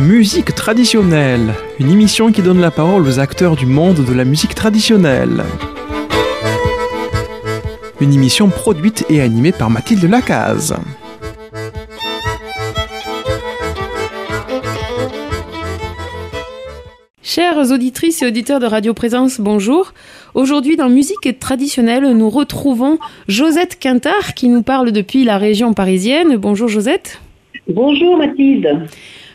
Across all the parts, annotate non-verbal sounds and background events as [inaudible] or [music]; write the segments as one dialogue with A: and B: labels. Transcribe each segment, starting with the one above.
A: Musique traditionnelle, une émission qui donne la parole aux acteurs du monde de la musique traditionnelle. Une émission produite et animée par Mathilde Lacaze.
B: Chères auditrices et auditeurs de Radio Présence, bonjour. Aujourd'hui, dans Musique traditionnelle, nous retrouvons Josette Quintard qui nous parle depuis la région parisienne. Bonjour Josette.
C: Bonjour Mathilde.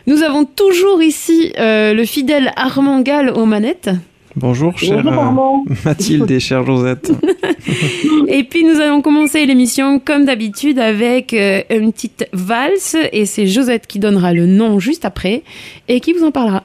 B: Nous avons toujours ici euh, le fidèle Armand Gall aux manettes.
A: Bonjour, chère
C: Bonjour, Armand.
A: euh, [laughs] Mathilde et chère Josette. [laughs]
B: Et puis nous allons commencer l'émission comme d'habitude avec euh, une petite valse et c'est Josette qui donnera le nom juste après et qui vous en parlera?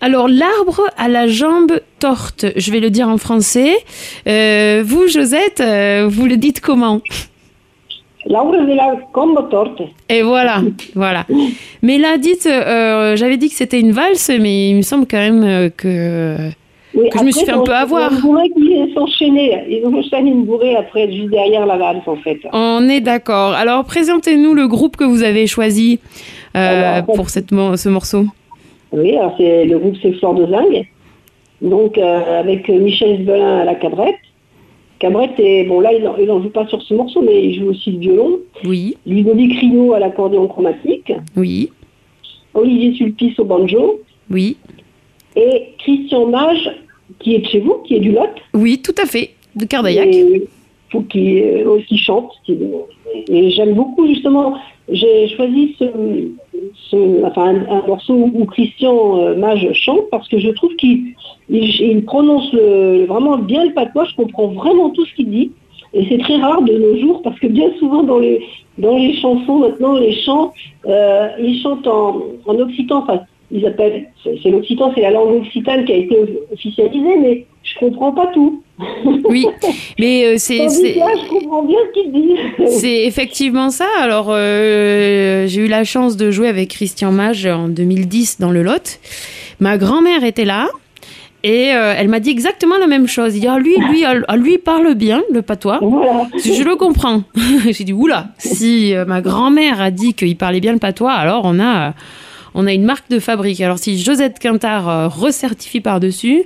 D: Alors, l'arbre à la jambe torte, je vais le dire en français. Vous, Josette, vous le dites comment
C: L'arbre de la combo torte.
D: Et voilà, voilà. Mais là, dites, j'avais dit que c'était une valse, mais il me semble quand même que...
C: Oui,
D: Que je me suis fait un peu avoir.
C: Ils enchaînent une bourrée après, juste derrière la valse, en fait.
D: On est d'accord. Alors, présentez-nous le groupe que vous avez choisi euh,
C: Alors,
D: pour cette ce morceau.
C: Oui, alors c'est le groupe c'est Flore de Zingue. Donc euh, avec Michel Sbelin à la cabrette. Cabrette est bon là il en, il en joue pas sur ce morceau mais il joue aussi le violon.
D: Oui,
C: Ludovic Rino à l'accordéon chromatique.
D: oui,
C: Olivier Sulpice au banjo
D: oui.
C: Et Christian Mage qui est de chez vous, qui est du Lot.
D: Oui, tout à fait. De Cardaillac.
C: Et faut qui aussi chante. qui- Et j'aime beaucoup justement. J'ai choisi ce, ce- enfin, un, un morceau où Christian euh, Mage chante parce que je trouve qu'il il, il prononce le- vraiment bien le patois. Je comprends vraiment tout ce qu'il dit. Et c'est très rare de nos jours parce que bien souvent dans les dans les chansons maintenant les chants euh, ils chantent en, en occitan. Enfin, ils appellent c'est l'occitan, c'est la langue occitane qui a été officialisée, mais je comprends pas tout. [laughs]
D: Oui, mais euh, c'est...
C: Je comprends bien ce qu'il dit. [laughs]
D: C'est effectivement ça. Alors, euh, j'ai eu la chance de jouer avec Christian Mage en 2010 dans le Lot. Ma grand-mère était là. Et euh, elle m'a dit exactement la même chose. Il dit, ah, lui, lui, ah, lui il parle bien le patois.
C: Voilà.
D: Je le comprends. [laughs] J'ai dit, oula, si euh, ma grand-mère a dit qu'il parlait bien le patois, alors on a, on a une marque de fabrique. Alors si Josette Quintard euh, recertifie par-dessus,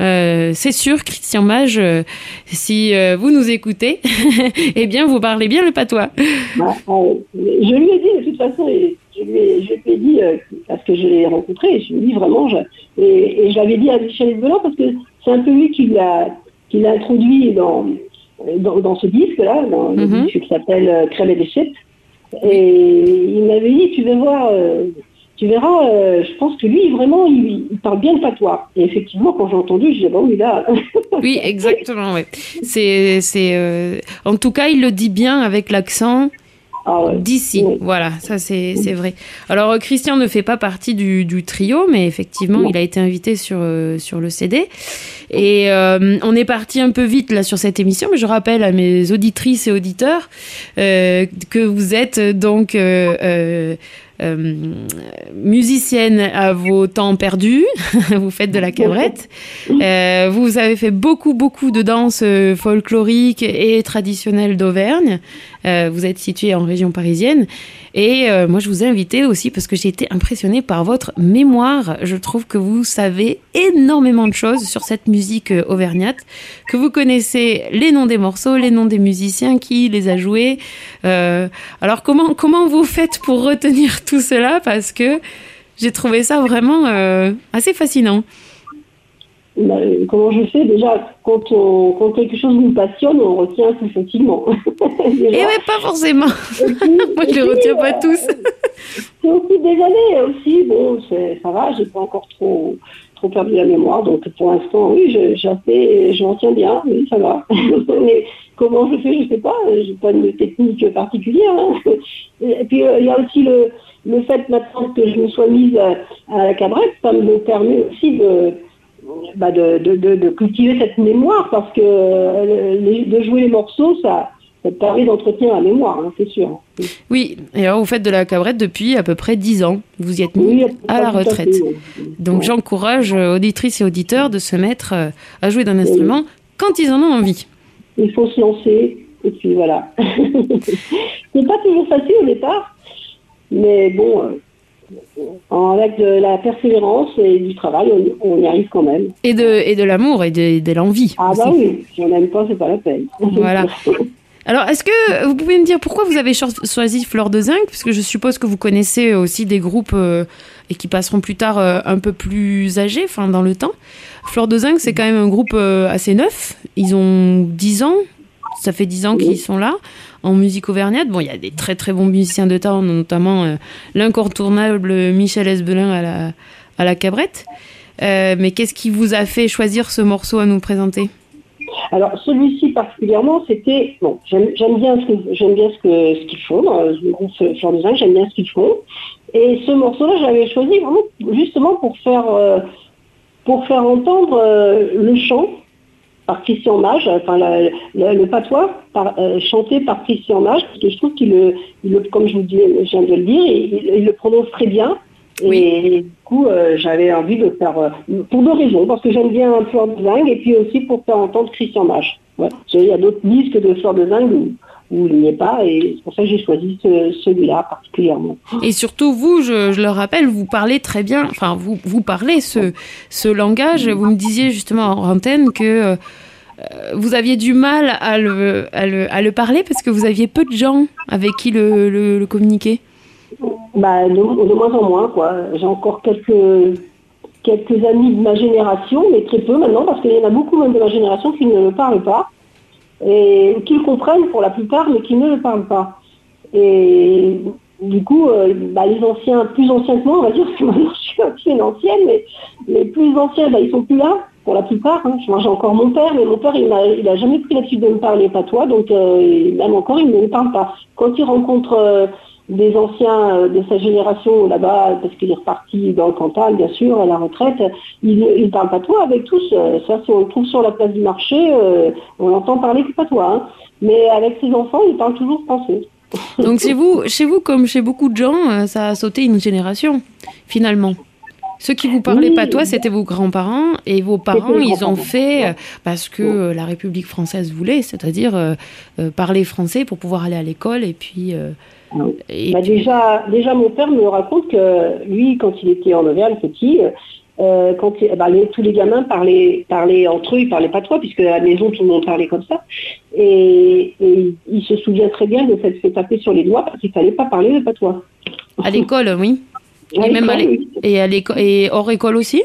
D: euh, c'est sûr, Christian Mage, euh, si euh, vous nous écoutez, [laughs] eh bien, vous parlez bien le patois.
C: Bah, je lui ai dit, de toute façon, et je lui ai, je lui ai dit, parce que je l'ai rencontré, je lui ai dit vraiment, je, et, l'avais dit à Michel Belan, parce que c'est un peu lui qui l'a qui l'a introduit dans, dans, dans ce disque-là, dans le
D: Mhm.
C: disque qui s'appelle Crème et chèques. Et il m'avait dit, tu vas voir, tu verras, euh, je pense que lui, vraiment, il, il parle bien le patois. Et effectivement, quand j'ai entendu, je disais, bon, oui, là, [laughs]
D: Oui, exactement. Ouais. C'est, c'est, euh, en tout cas, il le dit bien avec l'accent
C: ah ouais.
D: d'ici.
C: Oui.
D: Voilà, ça c'est, c'est vrai. Alors euh, Christian ne fait pas partie du, du trio, mais effectivement,
C: Non.
D: il a été invité sur euh, sur le CD. Et euh, on est parti un peu vite là sur cette émission, mais je rappelle à mes auditrices et auditeurs euh, que vous êtes donc euh, musicienne à vos temps perdus, [laughs] vous faites de la cabrette, Euh, vous avez fait beaucoup beaucoup de danses euh, folkloriques et traditionnelles d'Auvergne. Vous êtes situé en région parisienne et euh, moi je vous ai invité aussi parce que j'ai été impressionnée par votre mémoire. Je trouve que vous savez énormément de choses sur cette musique euh, auvergnate, que vous connaissez les noms des morceaux, les noms des musiciens, qui les a joués. Euh, alors comment comment vous faites pour retenir tout cela? Parce que j'ai trouvé ça vraiment assez fascinant.
C: Euh, comment je fais Déjà, quand, on, quand quelque chose nous passionne, on retient plus facilement. [laughs]
D: Et ouais, pas forcément.
C: Puis- [laughs]
D: Moi, je
C: et
D: les retiens pas
C: euh,
D: tous.
C: C'est aussi des années aussi. Bon, ça va, j'ai pas encore trop, trop perdu la mémoire. Donc pour l'instant, oui, je, je m'en tiens bien, oui, ça va. [laughs] Mais comment je fais, je sais pas. J'ai pas une technique particulière. hein. Et puis euh, il y a aussi le, le fait maintenant que je me sois mise à, à la cabrette, ça me permet aussi de bah, de, de, de, de cultiver cette mémoire parce que euh, les- de jouer les morceaux, ça, ça te permet d'entretenir la mémoire, hein, c'est sûr.
D: Oui, et alors vous faites de la cabrette depuis à peu près 10 ans. Vous y êtes mis
C: Oui,
D: à la retraite.
C: fait.
D: Donc
C: Ouais.
D: j'encourage euh, auditrices et auditeurs de se mettre euh, à jouer d'un instrument quand ils en ont envie.
C: Il faut se lancer, et puis voilà. [laughs] c'est pas toujours facile au départ, mais bon, avec de la persévérance et du travail, on, on y arrive quand même.
D: Et de, et de l'amour et de, de l'envie.
C: Ah bah
D: aussi.
C: oui, si on n'aime pas, c'est pas la peine. [laughs]
D: Voilà. Alors, est-ce que vous pouvez me dire pourquoi vous avez cho- choisi Fleur de Zinc? Parce que je suppose que vous connaissez aussi des groupes euh, et qui passeront plus tard euh, un peu plus âgés, enfin dans le temps. Fleur de Zinc, c'est quand même un groupe euh, assez neuf. Ils ont 10 ans. Ça fait 10 ans qu'ils sont là en musique auvergnate. Bon, il y a des très très bons musiciens de temps, notamment euh, l'incontournable Michel Esbelin à la, cabrette. Euh, mais qu'est-ce qui vous a fait choisir ce morceau à nous présenter?
C: Alors celui-ci particulièrement, c'était. J'aime bien ce j'aime bien ce que ce qu'ils font dans le groupe J'aime bien ce qu'ils font. Et ce morceau-là, j'avais choisi justement pour faire euh, pour faire entendre le chant par Christian Mage, enfin la- le, le patois par- euh, chanté par Christian Mage, parce que je trouve qu'il le, comme je vous dis, je viens de le dire, il, il le prononce très bien. Et du coup, euh, j'avais envie de faire, euh, pour deux raisons, parce que j'aime bien Fleur de Zinc, et puis aussi pour faire entendre Christian Mage. Ouais. Il y a d'autres disques de Fleur de Zinc où, où il n'y est pas, et c'est pour ça que j'ai choisi ce- celui-là particulièrement.
D: Et surtout, vous, je, je le rappelle, vous parlez très bien, enfin, vous, vous parlez ce, ce langage. Vous me disiez justement en antenne que euh, vous aviez du mal à le, à, le, à le parler parce que vous aviez peu de gens avec qui le, le, le communiquer.
C: Bah, de, de moins en moins, quoi. J'ai encore quelques, quelques amis de ma génération, mais très peu maintenant, parce qu'il y en a beaucoup même de ma génération qui ne le parlent pas, et qui le comprennent pour la plupart, mais qui ne le parlent pas. Et du coup, euh, bah, les anciens, plus anciens que moi, on va dire, [laughs] parce que maintenant je suis aussi une ancienne, mais les plus anciens, bah, ils sont plus là, pour la plupart. hein. Moi, j'ai encore mon père, mais mon père, il n'a jamais pris l'habitude de me parler patois, donc euh, même encore, il ne me parle pas. Quand il rencontre euh, des anciens euh, de sa génération là-bas, parce qu'il est reparti dans le Cantal, bien sûr, à la retraite, il ne parle patois avec tous. Euh, Ça, si on le trouve sur la place du marché, euh, on entend parler que patois. hein. Mais avec ses enfants, il parle toujours français.
D: Donc chez vous, chez vous, comme chez beaucoup de gens, ça a sauté une génération, finalement. Ceux qui vous parlaient
C: Oui.
D: patois, c'était vos grands-parents, et vos parents, ils ont fait euh, parce que la République française voulait, c'est-à-dire euh, euh, parler français pour pouvoir aller à l'école, et puis... euh,
C: Ah oui.
D: et
C: Bah,
D: puis-
C: déjà, déjà, mon père me raconte que lui, quand il était en Auvergne petit, euh, quand bah, les- tous les gamins parlaient, parlaient entre eux, ils parlaient patois, puisque à la maison, tout le monde parlait comme ça. Et, et il se souvient très bien de s'être fait taper sur les doigts parce qu'il fallait pas parler le patois.
D: à l'école, oui. Et même à
C: oui.
D: Et, à et hors école aussi?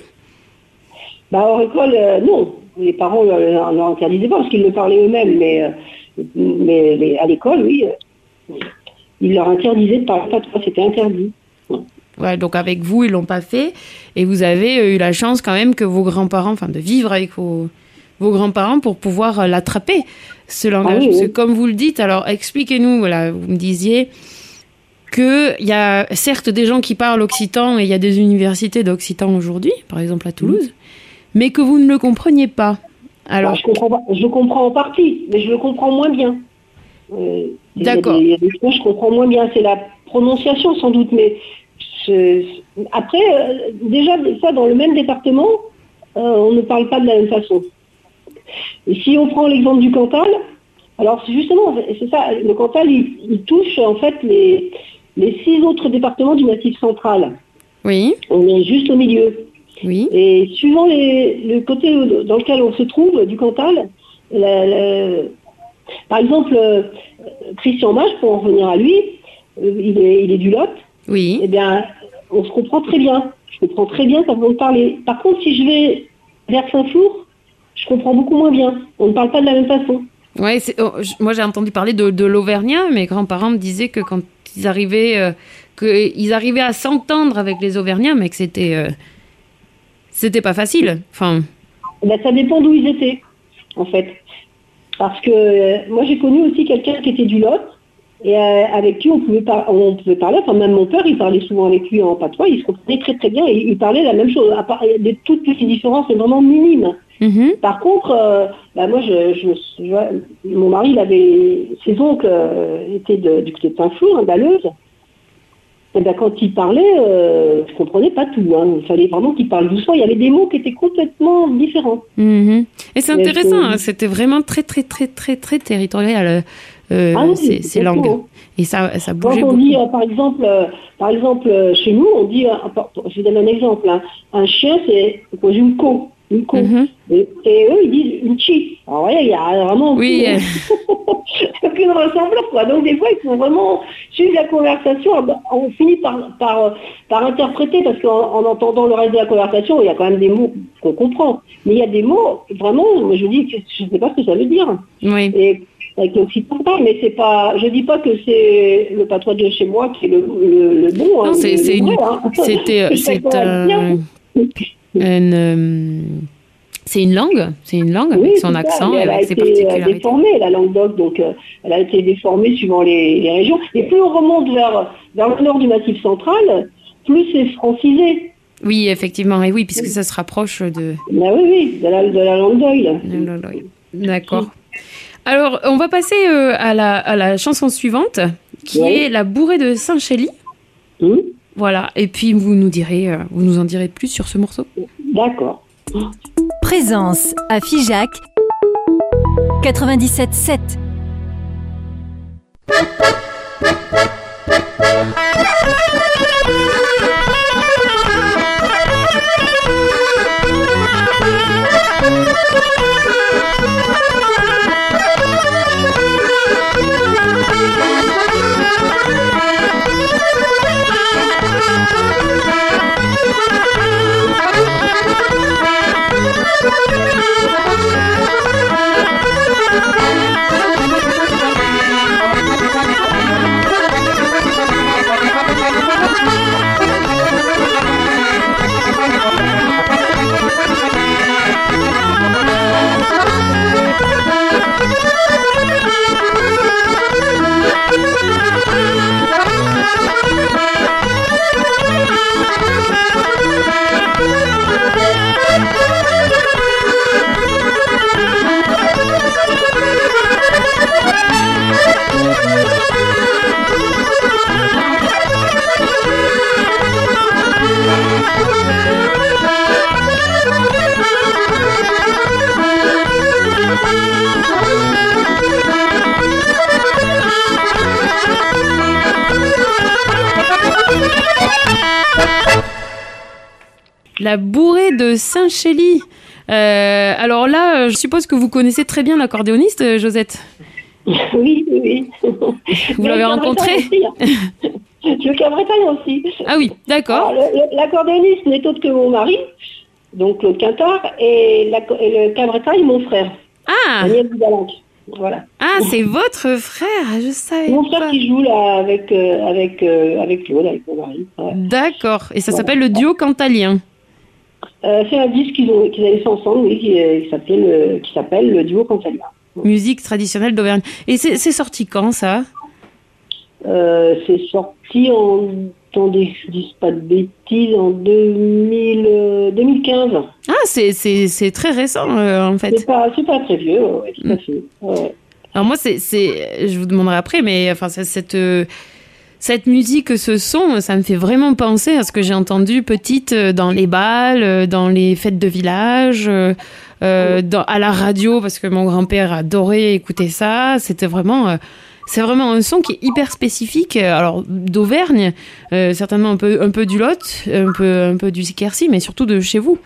C: Bah, hors école, euh, non. Les parents ne leur, leur interdisaient pas parce qu'ils le parlaient eux-mêmes, mais, euh, mais à l'école, oui, euh, ils leur interdisaient de parler patois, c'était interdit.
D: Ouais, donc avec vous, ils l'ont pas fait. Et vous avez eu la chance quand même que vos grands-parents, enfin de vivre avec vos, vos grands-parents pour pouvoir euh, l'attraper, ce langage.
C: Ah oui,
D: Parce que comme vous le dites, alors expliquez-nous, voilà, vous me disiez qu'il y a certes des gens qui parlent occitan et il y a des universités d'occitan aujourd'hui, par exemple à Toulouse, mais que vous ne le compreniez pas. Alors,
C: Alors, je, comprends je comprends en partie, mais je le comprends moins bien. Euh,
D: D'accord.
C: des- Il y a des choses que je comprends moins bien. C'est la prononciation sans doute, mais je- après, euh, déjà, fois, dans le même département, euh, on ne parle pas de la même façon. Et si on prend l'exemple du Cantal, alors c'est justement, c'est ça, le Cantal, il, il touche en fait les, les six autres départements du Massif central.
D: oui,
C: On est juste au milieu.
D: oui,
C: Et suivant les- le côté dans lequel on se trouve du Cantal, la- la- par exemple, euh, Christian Mage, pour en revenir à lui, euh, il, est, il est du Lot,
D: oui.
C: eh bien, on se comprend très bien. Je comprends très bien quand on parle. Par contre, si je vais vers Saint-Flour, je comprends beaucoup moins bien. On ne parle pas de la même façon.
D: Ouais, oh, moi j'ai entendu parler de, de l'Auvergnat. Mes grands-parents me disaient que quand ils arrivaient, euh, arrivaient à s'entendre avec les Auvergnats, mais que c'était, euh, c'était pas facile.
C: Ben, ça dépend d'où ils étaient, en fait. Parce que euh, moi, j'ai connu aussi quelqu'un qui était du Lot, et euh, avec qui on pouvait, par- on pouvait parler. Enfin, même mon père, il parlait souvent avec lui en patois, il se comprenait très très bien, et il parlait la même chose. À part, toutes petites différences, mais vraiment minimes.
D: mhm.
C: Par contre, euh, bah, moi, je, je, mon mari, il avait, ses oncles euh, étaient de- du côté de Saint-Flour, hein. Et ben, quand il parlait, euh, je comprenais pas tout. hein. Il fallait vraiment qu'il parle doucement. Il y avait des mots qui étaient complètement différents.
D: Mhm. Et c'est intéressant,
C: c'est-
D: hein, c'était vraiment très, très, très, très, très territorial, euh,
C: Ah oui,
D: ces, langues. Et ça, ça
C: Quand on
D: beaucoup.
C: dit, euh, par exemple, euh, par exemple, euh, chez nous, on dit, je vous donne un exemple, hein. un chien, c'est une co, une co.
D: Mhm.
C: Et, et eux, ils disent une chi. Alors, il y a vraiment
D: Oui,
C: aucune, [laughs] ressemblance, quoi. Donc, des fois, il faut vraiment suivre la conversation. Ah bah, On finit par, par, par interpréter, parce qu'en en entendant le reste de la conversation, il y a quand même des mots qu'on comprend. Mais il y a des mots, vraiment, je dis, que je ne sais pas ce que ça veut dire.
D: Oui.
C: Et avec l'occitan, mais c'est pas, je dis pas que c'est le patois de chez moi qui est le, le, le bon.
D: Non,
C: hein,
D: c'est
C: le-
D: c'est une,
C: hein. [laughs]
D: c'était,
C: Je
D: c'est une, euh, C'est une langue C'est une langue
C: Oui,
D: avec son
C: ça,
D: accent et
C: elle a
D: avec ses
C: été euh,
D: particularités.
C: déformée, la langue d'oc, donc euh, elle a été déformée suivant les, les régions. Et plus on remonte vers, vers le nord du Massif central, plus c'est francisé.
D: Oui, effectivement, et oui, puisque ça se rapproche de...
C: Ben oui, oui, de la, de la langue d'oïl.
D: D'accord. Alors, on va passer euh, à, la, à la chanson suivante, qui
C: Ouais.
D: est La bourrée de Saint-Chély. Voilà, et puis vous nous direz, euh, vous nous en direz plus sur ce morceau.
C: D'accord.
E: Présence à Figeac 97.7. [laughs] Thank you.
D: La bourrée de Saint-Chély. Euh, alors là, euh, je suppose que vous connaissez très bien l'accordéoniste, euh, Josette. [laughs]
C: Oui, oui, oui.
D: Vous l'avez rencontré [laughs]
C: Je le Cabretaille aussi.
D: Ah oui, d'accord.
C: L'accordéoniste n'est autre que mon mari, donc Claude Quintard, et, le Cabretaille, mon frère,
D: Ah,
C: Daniel. Voilà.
D: ah c'est votre frère, je savais
C: Mon frère
D: pas.
C: qui joue là avec, euh, avec, euh, avec Claude, avec mon mari. ouais.
D: D'accord, et ça
C: Voilà.
D: s'appelle le duo cantalien.
C: Euh, c'est un disque qu'ils ont- qu'ils avaient fait ensemble, oui, qui, qui s'appelle le- qui s'appelle le duo Cantalia.
D: Musique traditionnelle d'Auvergne. Et c'est c'est sorti quand ça?
C: Euh, c'est sorti en, attendez, je dis pas de bêtises, en 2000, euh, 2015.
D: Ah, c'est- c'est c'est très récent euh, en fait.
C: C'est pas, c'est pas très vieux, ouais, tout à fait. Ouais.
D: Alors moi, c'est, c'est, je vous demanderai après, mais enfin, cette, euh, cette musique, ce son, ça me fait vraiment penser à ce que j'ai entendu petite dans les balles, dans les fêtes de village, euh, dans, à la radio, parce que mon grand-père adorait écouter ça. C'était vraiment, euh, c'est vraiment un son qui est hyper spécifique. euh, Alors d'Auvergne, euh, certainement un peu, un peu du Lot, un peu, un peu du Quercy, mais surtout de chez vous.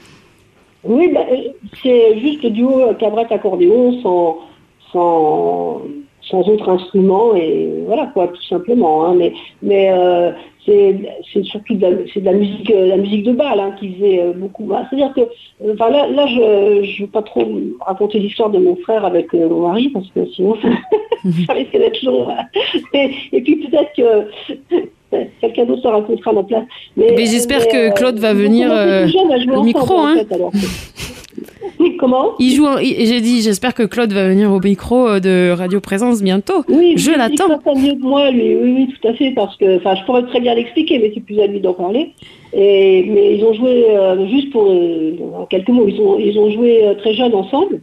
C: Oui, bah, euh, c'est juste le duo euh, cabrette-accordéon sans, autre instrument et voilà quoi, tout simplement. hein. Mais, mais c'est c'est surtout de la, c'est de la musique, musique bal hein, qui faisait beaucoup. bah, C'est-à-dire que, euh, enfin là, là, je ne veux pas trop raconter l'histoire de mon frère avec mon mari parce que sinon [laughs] ça risque d'être long. Et, et puis peut-être que [laughs] quelqu'un d'autre se racontera à ma place.
D: Mais j'espère que Claude va venir, euh, au micro, hein.
C: Comment?
D: Il joue, il- j'ai dit, j'espère que Claude va venir au micro euh, de Radio Présence bientôt.
C: Oui,
D: Je
C: il
D: l'attends.
C: ça mieux que moi, lui. Oui, oui, tout à fait, parce que, enfin, je pourrais très bien l'expliquer, mais c'est plus à lui d'en parler. Et, mais ils ont joué, euh, juste pour, euh, en quelques mots, ils ont, ils ont joué euh, très jeunes ensemble.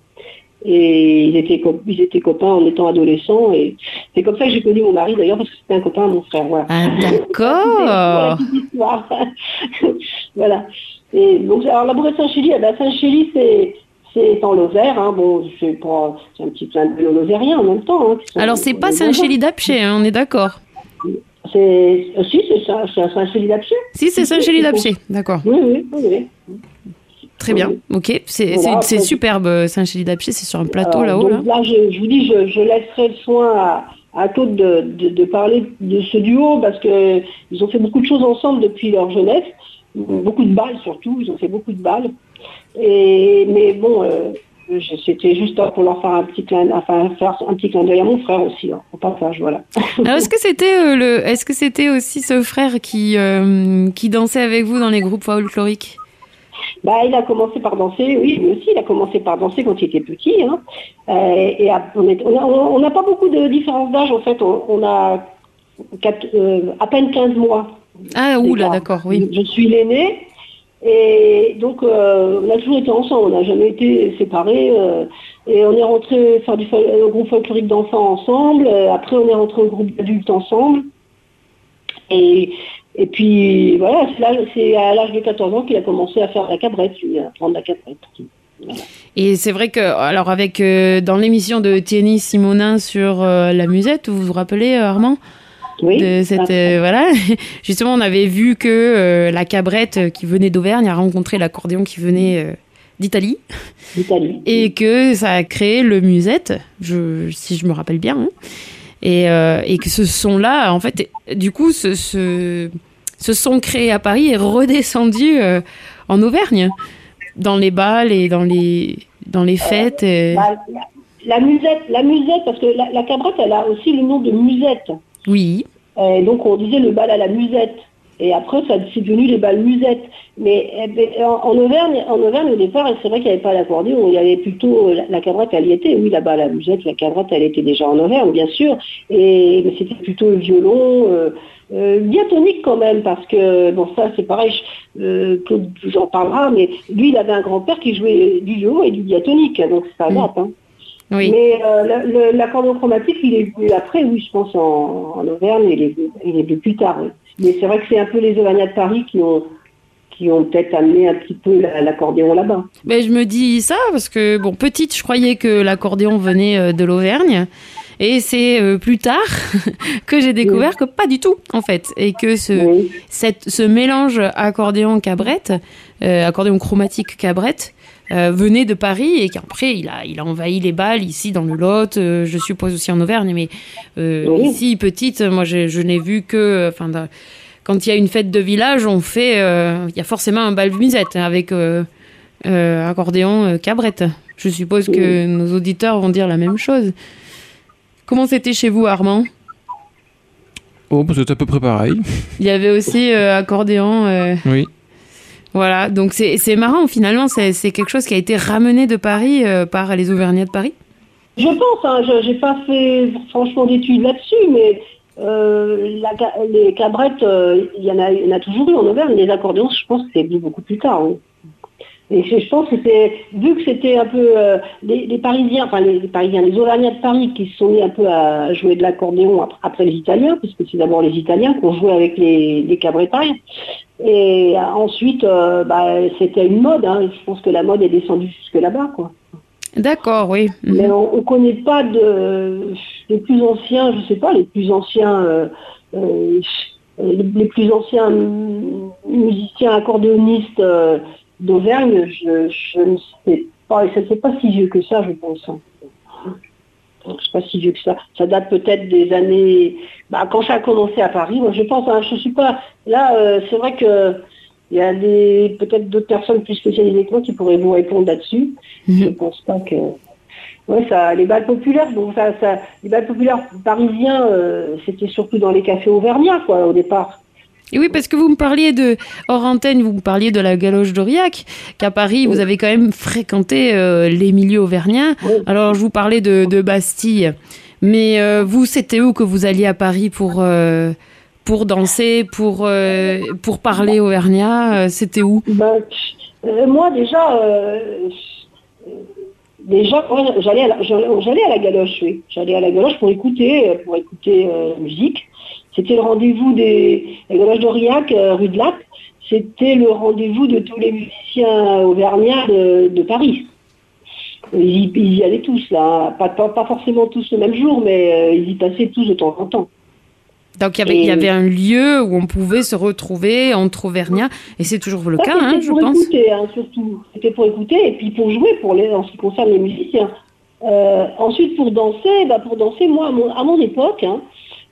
C: Et ils étaient, ils étaient copains en étant adolescents. Et c'est comme ça que j'ai connu mon mari, d'ailleurs, parce que c'était un copain de mon frère. Voilà.
D: Ah, [laughs] d'accord. [laughs]
C: voilà. Et donc, alors, la de Saint-Chély, eh ben, Saint-Chély, c'est, c'est en Lozère. Hein. Bon, c'est, pas, un petit plein de Lozériens en même temps. hein,
D: Alors, c'est pas Saint-Chély d'Apcher, hein, on est d'accord.
C: C'est, euh, si, c'est Saint-Chély d'Apcher.
D: Si, c'est Saint-Chély d'Apcher, d'accord.
C: Oui, oui, oui. oui.
D: Très bien, ok. C'est
C: Voilà,
D: superbe, euh, Saint-Chély d'Apcher, c'est sur un plateau
C: Alors,
D: là-haut. Là.
C: je, je vous dis, je, je laisserai le soin à, à Claude de, de, de parler de ce duo parce que ils ont fait beaucoup de choses ensemble depuis leur jeunesse, beaucoup de balles surtout, ils ont fait beaucoup de balles. Et mais bon, euh, c'était juste pour leur faire un petit clin, enfin faire un petit clin d'œil à mon frère aussi, hein, au passage, voilà. [laughs]
D: Alors, est-ce que c'était euh, le, est-ce que c'était aussi ce frère qui, euh, qui dansait avec vous dans les groupes folkloriques?
C: Bah, il a commencé par danser, oui, lui aussi, il a commencé par danser quand il était petit. Hein. Euh, et à- on n'a pas beaucoup de différence d'âge, en fait. On, on a quatre- euh, à peine 15 mois.
D: Ah, oula, d'accord, oui.
C: Je suis l'aîné. Et donc, euh, on a toujours été ensemble, on n'a jamais été séparés. et on est rentré faire du au groupe folklorique d'enfants ensemble. après, on est rentré au groupe d'adultes ensemble. Et, et puis, voilà, c'est là- à l'âge de 14 ans qu'il a commencé à faire la cabrette, lui, à prendre la cabrette.
D: Et c'est vrai que, alors, avec euh, dans l'émission de Thierry Simonin sur euh, la musette, vous vous rappelez, euh, Armand?
C: Oui,
D: de cette, voilà. [laughs] Justement, on avait vu que la cabrette qui venait d'Auvergne a rencontré l'accordéon qui venait d'Italie
C: l'Italie. [laughs]
D: et que ça a créé le musette, je, si je me rappelle bien. hein. Et, et que ce son-là, en fait, du coup, ce, ce, ce son créé à Paris est redescendu euh, en Auvergne, dans les bals et dans les, dans les fêtes. et-
C: Bah, la, la musette, la musette, parce que la, la cabrette, elle a aussi le nom de musette.
D: Oui,
C: Et donc on disait le bal à la musette. Et après, ça c'est devenu les balles musettes. Mais eh ben, en, en Auvergne, en Auvergne, au départ, c'est vrai qu'il n'y avait pas l'accordéon, il y avait plutôt la, la cabrette, elle y était. Oui, là-bas, la musette, la cabrette, elle était déjà en Auvergne, bien sûr. Et mais c'était plutôt le violon, euh, euh, diatonique quand même, parce que bon, ça c'est pareil. je- euh, Claude vous en parlera, mais lui, il avait un grand-père qui jouait du violon et du diatonique, donc ça
D: Mm.
C: date. Hein.
D: oui.
C: Mais euh, l'accordéon chromatique, il est venu après, oui, je pense, en, en Auvergne, il est, il est venu plus tard. oui. Mais c'est vrai que c'est un peu les Auvergnats de Paris qui ont, qui ont peut-être amené un petit peu la- l'accordéon là-bas.
D: Ben, je me dis ça parce que, bon, petite, je croyais que l'accordéon venait euh, de l'Auvergne. Et c'est euh, plus tard [laughs] que j'ai découvert que pas du tout, en fait. Et que ce,
C: Oui.
D: cette, ce mélange accordéon-cabrette, euh, accordéon chromatique cabrette, euh, venait de Paris et qu'après il a, il a envahi les balles ici dans le Lot, euh, je suppose aussi en Auvergne, mais euh,
C: Oui.
D: ici petite, moi je, je n'ai vu que, enfin, quand il y a une fête de village, on fait, il y a forcément un bal musette avec accordéon cabrette. Je suppose que nos auditeurs vont dire la même chose. Comment c'était chez vous, Armand?
A: Oh, bah, c'est à peu près pareil.
D: Il y avait aussi euh, accordéon. euh,
A: Oui.
D: Voilà, donc c'est c'est marrant finalement, c'est c'est quelque chose qui a été ramené de Paris euh, par les Auvergnats de Paris?
C: Je pense, hein, je n'ai pas fait franchement d'études là-dessus, mais euh, la les cabrettes, euh, il y, en a- il y en a toujours eu en Auvergne. Les accordéons, je pense que c'est venu beaucoup plus tard. oui. Et je, je pense que c'est, vu que c'était un peu euh, les, les Parisiens, enfin les, les Parisiens, les Auvergnats de Paris qui se sont mis un peu à jouer de l'accordéon ap- après les Italiens, puisque c'est d'abord les Italiens qui ont joué avec les, les. Et euh, ensuite, euh, bah, c'était une mode. hein. Je pense que la mode est descendue jusque là-bas, quoi.
D: D'accord, oui. Mhm.
C: Mais on ne connaît pas de les plus anciens, je sais pas, les plus anciens, euh, euh, les, les plus anciens mu- musiciens accordéonistes d'Auvergne, je, je ne sais pas, et ça c'est pas si vieux que ça, je pense. hein. C'est pas si vieux que ça. Ça date peut-être des années. Bah, quand ça a commencé à Paris, moi je pense. hein, je suis pas. Là, euh, c'est vrai que il y a des peut-être d'autres personnes plus spécialisées que moi qui pourraient vous répondre là-dessus. Je
D: Mhm.
C: pense pas que. Ouais, ça, les balles populaires, bon, ça, ça, les balles populaires parisiens, euh, c'était surtout dans les cafés auvergnats, quoi, au départ.
D: Et oui, parce que vous me parliez de, hors antenne, vous me parliez de la galoche d'Aurillac, qu'à Paris, vous avez quand même fréquenté euh, les milieux auvergnats. Alors, je vous parlais de, de Bastille. Mais euh, vous, c'était où que vous alliez à Paris pour, euh, pour danser, pour, euh, pour parler auvergnat euh, C'était où?
C: Ben, euh, moi déjà, déjà, j'allais à la, j'allais à la galoche, oui. J'allais à la galoche pour écouter, pour écouter euh, musique. C'était le rendez-vous des galoche d'Aurillac, euh, rue de Lac. C'était le rendez-vous de tous les musiciens auvergnats de, de Paris. Ils y, ils y allaient tous là, pas, pas, pas forcément tous le même jour, mais euh, ils y passaient tous de temps en temps.
D: Donc, il y, avait, il y
C: Et-
D: avait un lieu où on pouvait se retrouver entre auvergnats. Et c'est toujours le
C: Ça,
D: cas,
C: c'était
D: hein, je
C: pour
D: pense.
C: écouter, hein, surtout. C'était pour écouter et puis pour jouer pour les, en ce qui concerne les musiciens. Euh, ensuite, pour danser, bah, pour danser, moi, à mon, à mon époque, hein,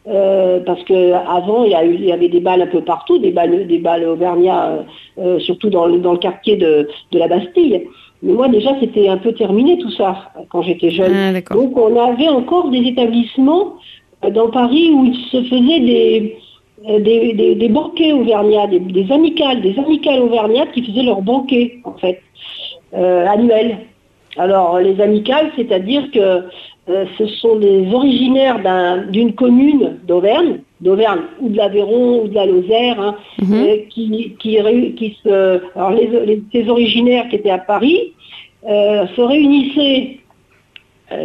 C: euh, parce que avant il il y avait des balles un peu partout, des balles, des balles auvergnats, euh, euh, surtout dans, le- dans le quartier de, de la Bastille. Mais moi, déjà, c'était un peu terminé tout ça quand j'étais jeune.
D: Ah.
C: Donc on avait encore des établissements dans Paris où il se faisait des, des, des, des banquets auvergnats, des, des amicales, des amicales auvergnates qui faisaient leurs banquets, en fait, euh, annuels. Alors, les amicales, c'est-à-dire que euh, ce sont des originaires d'un- d'une commune d'Auvergne, d'Auvergne ou de l'Aveyron ou de la Lozère, hein,
D: Mhm.
C: euh, qui, qui, se, alors les, les- ces originaires qui étaient à Paris euh, se réunissaient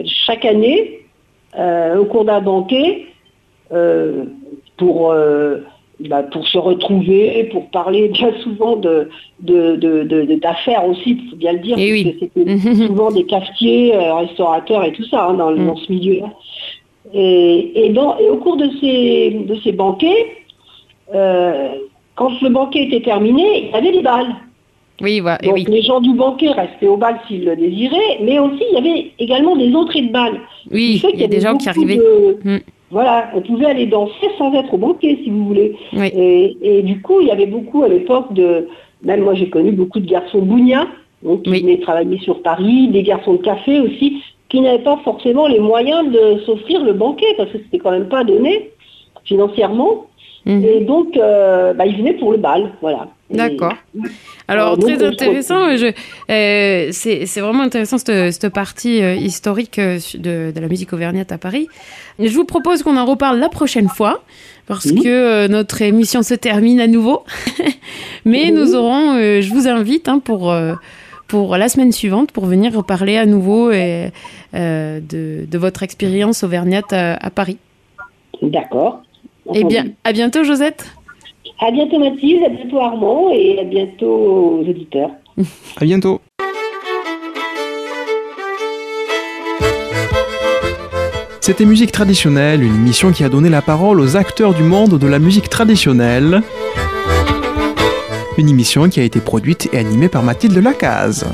C: chaque année au cours d'un banquet pour, bah, pour se retrouver, pour parler bien souvent de, de, de- de- de- d'affaires aussi, il faut bien le dire,
D: Eh
C: parce
D: oui.
C: que c'était [laughs] souvent des cafetiers, euh, restaurateurs et tout ça hein, dans,
D: Mm.
C: dans ce milieu-là. Et, et, dans- et au cours de ces, de ces banquets, euh, quand le banquet était terminé, il y avait des balles.
D: Oui, voilà. eh
C: Donc
D: oui.
C: les gens du banquet restaient au bal s'ils le désiraient, mais aussi il y avait également des entrées de balles.
D: Oui, il y a
C: qu'il
D: des gens qui arrivaient.
C: de-
D: Mm.
C: Voilà, on pouvait aller danser sans être au banquet si vous voulez.
D: Oui.
C: Et, et du coup, il y avait beaucoup à l'époque de, même moi j'ai connu beaucoup de garçons bougnats, donc qui
D: Oui.
C: venaient travailler sur Paris, des garçons de café aussi, qui n'avaient pas forcément les moyens de s'offrir le banquet, parce que c'était quand même pas donné financièrement.
D: Mhm.
C: Et donc, euh, bah, ils venaient pour le bal, voilà.
D: D'accord. Alors, très intéressant. Je, euh, c'est c'est vraiment intéressant cette, cette partie euh, historique euh, de, de la musique auvergnate à Paris. Je vous propose qu'on en reparle la prochaine fois, parce
C: Mhm.
D: que euh, notre émission se termine à nouveau. [laughs] Mais
C: Mhm.
D: nous aurons, euh, je vous invite hein, pour, pour la semaine suivante pour venir reparler à nouveau de, de votre expérience auvergnate à, à Paris.
C: D'accord.
D: Eh bien, à bientôt, Josette.
C: À bientôt Mathilde, à bientôt Armand et à bientôt aux auditeurs. [laughs]
A: À bientôt. C'était Musique traditionnelle, une émission qui a donné la parole aux acteurs du monde de la musique traditionnelle. Une émission qui a été produite et animée par Mathilde Lacaze.